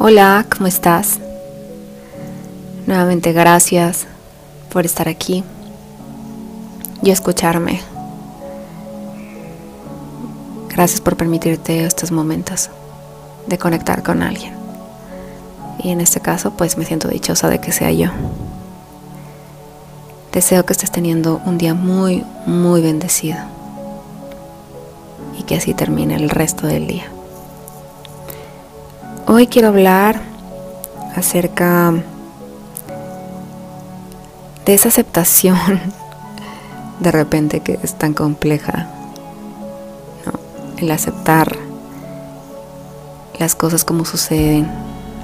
Hola, ¿cómo estás? Nuevamente gracias por estar aquí y escucharme. Gracias por permitirte estos momentos de conectar con alguien. Y en este caso, pues me siento dichosa de que sea yo. Deseo que estés teniendo un día muy, muy bendecido. Y que así termine el resto del día. Hoy quiero hablar acerca de esa aceptación de repente que es tan compleja. El aceptar las cosas como suceden,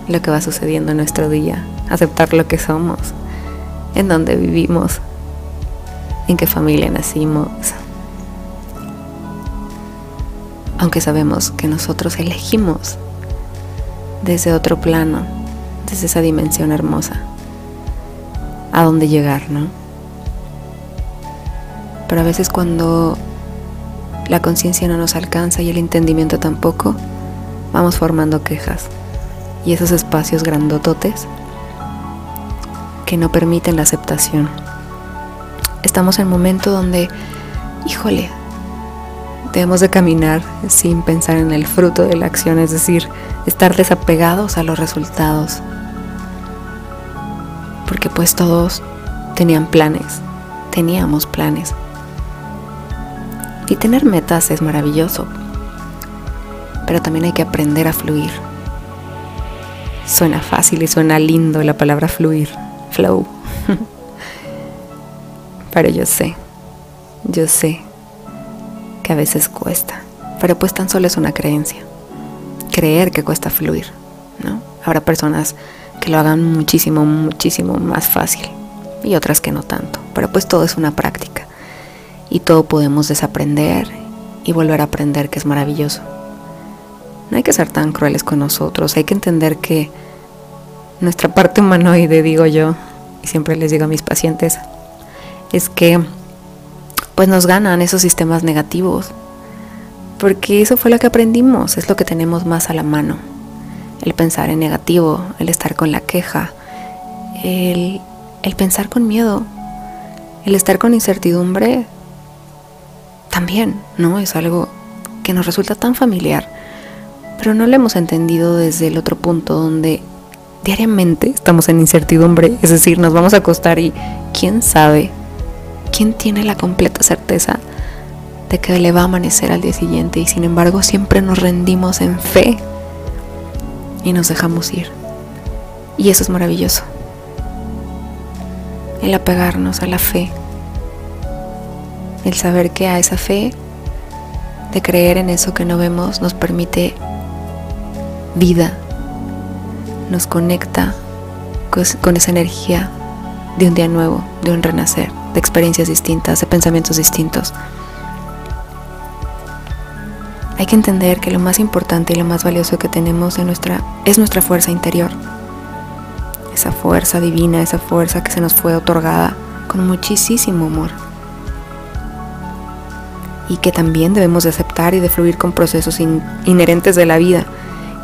lo que va sucediendo en nuestro día, aceptar lo que somos en dónde vivimos, en qué familia nacimos. Aunque sabemos que nosotros elegimos desde otro plano, desde esa dimensión hermosa, a dónde llegar, ¿no? Pero a veces cuando la conciencia no nos alcanza y el entendimiento tampoco, vamos formando quejas. Y esos espacios grandototes que no permiten la aceptación. Estamos en un momento donde, híjole, debemos de caminar sin pensar en el fruto de la acción, es decir, estar desapegados a los resultados. Porque pues todos tenían planes, teníamos planes. Y tener metas es maravilloso, pero también hay que aprender a fluir. Suena fácil y suena lindo la palabra fluir flow. pero yo sé, yo sé que a veces cuesta, pero pues tan solo es una creencia. Creer que cuesta fluir, ¿no? Habrá personas que lo hagan muchísimo, muchísimo más fácil y otras que no tanto, pero pues todo es una práctica y todo podemos desaprender y volver a aprender que es maravilloso. No hay que ser tan crueles con nosotros, hay que entender que nuestra parte humanoide, digo yo, y siempre les digo a mis pacientes, es que pues nos ganan esos sistemas negativos. Porque eso fue lo que aprendimos, es lo que tenemos más a la mano. El pensar en negativo, el estar con la queja, el, el pensar con miedo, el estar con incertidumbre, también, ¿no? Es algo que nos resulta tan familiar, pero no lo hemos entendido desde el otro punto donde diariamente estamos en incertidumbre, es decir, nos vamos a acostar y quién sabe, quién tiene la completa certeza de que le va a amanecer al día siguiente y sin embargo siempre nos rendimos en fe y nos dejamos ir. Y eso es maravilloso. El apegarnos a la fe, el saber que a esa fe, de creer en eso que no vemos, nos permite vida, nos conecta con esa energía de un día nuevo, de un renacer, de experiencias distintas, de pensamientos distintos. Hay que entender que lo más importante y lo más valioso que tenemos en nuestra, es nuestra fuerza interior. Esa fuerza divina, esa fuerza que se nos fue otorgada con muchísimo amor. Y que también debemos de aceptar y de fluir con procesos inherentes de la vida.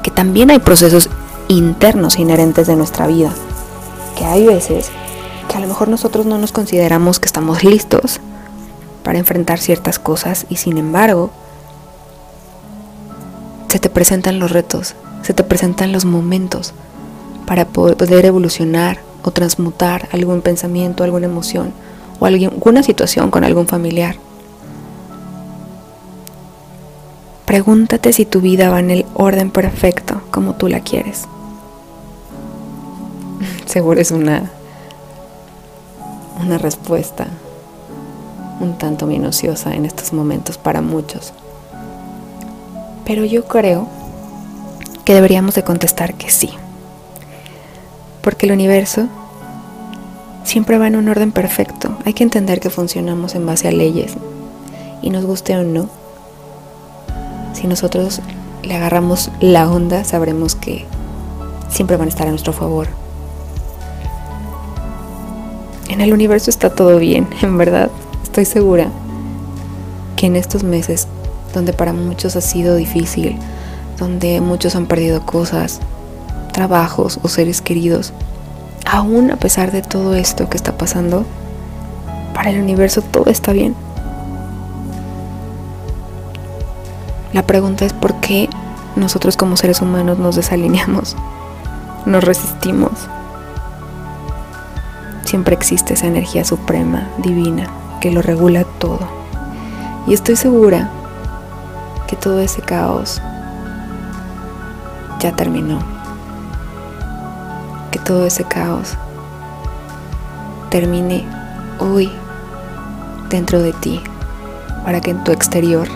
Que también hay procesos internos inherentes de nuestra vida. Que hay veces que a lo mejor nosotros no nos consideramos que estamos listos para enfrentar ciertas cosas y sin embargo se te presentan los retos, se te presentan los momentos para poder evolucionar o transmutar algún pensamiento, alguna emoción o alguna situación con algún familiar. Pregúntate si tu vida va en el orden perfecto como tú la quieres seguro es una, una respuesta un tanto minuciosa en estos momentos para muchos. Pero yo creo que deberíamos de contestar que sí. Porque el universo siempre va en un orden perfecto. Hay que entender que funcionamos en base a leyes. Y nos guste o no. Si nosotros le agarramos la onda, sabremos que siempre van a estar a nuestro favor en el universo está todo bien, en verdad. Estoy segura que en estos meses, donde para muchos ha sido difícil, donde muchos han perdido cosas, trabajos o seres queridos, aún a pesar de todo esto que está pasando, para el universo todo está bien. La pregunta es por qué nosotros como seres humanos nos desalineamos, nos resistimos. Siempre existe esa energía suprema, divina, que lo regula todo. Y estoy segura que todo ese caos ya terminó. Que todo ese caos termine hoy dentro de ti para que en tu exterior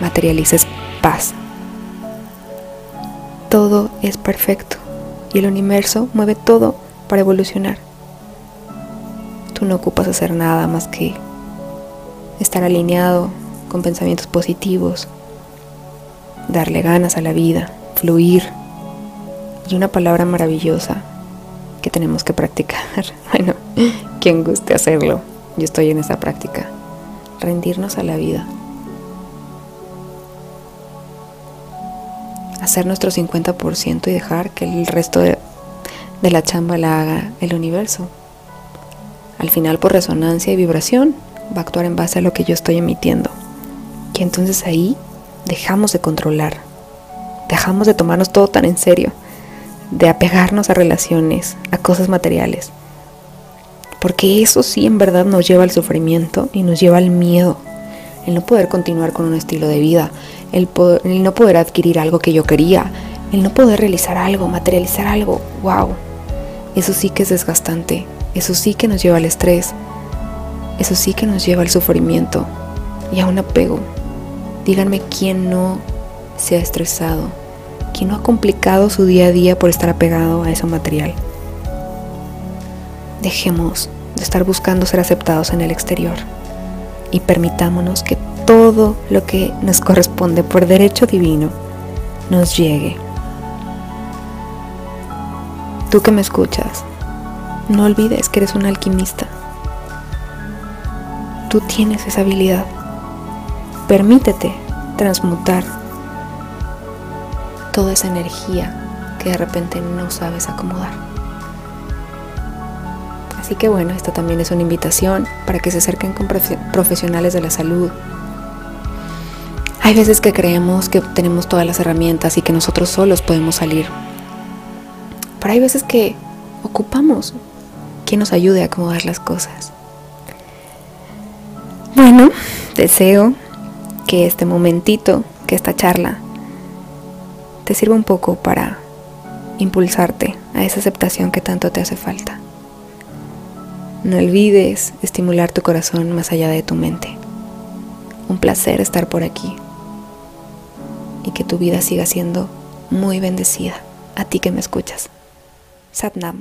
materialices paz. Todo es perfecto y el universo mueve todo para evolucionar. Tú no ocupas hacer nada más que estar alineado con pensamientos positivos, darle ganas a la vida, fluir. Y una palabra maravillosa que tenemos que practicar. Bueno, quien guste hacerlo, yo estoy en esa práctica. Rendirnos a la vida. Hacer nuestro 50% y dejar que el resto de, de la chamba la haga el universo. Al final, por resonancia y vibración, va a actuar en base a lo que yo estoy emitiendo. Y entonces ahí dejamos de controlar, dejamos de tomarnos todo tan en serio, de apegarnos a relaciones, a cosas materiales. Porque eso sí en verdad nos lleva al sufrimiento y nos lleva al miedo, el no poder continuar con un estilo de vida, el, el no poder adquirir algo que yo quería, el no poder realizar algo, materializar algo. ¡Wow! Eso sí que es desgastante, eso sí que nos lleva al estrés, eso sí que nos lleva al sufrimiento y a un apego. Díganme quién no se ha estresado, quién no ha complicado su día a día por estar apegado a ese material. Dejemos de estar buscando ser aceptados en el exterior y permitámonos que todo lo que nos corresponde por derecho divino nos llegue. Tú que me escuchas, no olvides que eres un alquimista. Tú tienes esa habilidad. Permítete transmutar toda esa energía que de repente no sabes acomodar. Así que bueno, esta también es una invitación para que se acerquen con profesionales de la salud. Hay veces que creemos que tenemos todas las herramientas y que nosotros solos podemos salir. Pero hay veces que ocupamos quien nos ayude a acomodar las cosas. Bueno, deseo que este momentito, que esta charla, te sirva un poco para impulsarte a esa aceptación que tanto te hace falta. No olvides estimular tu corazón más allá de tu mente. Un placer estar por aquí y que tu vida siga siendo muy bendecida. A ti que me escuchas. sát nắm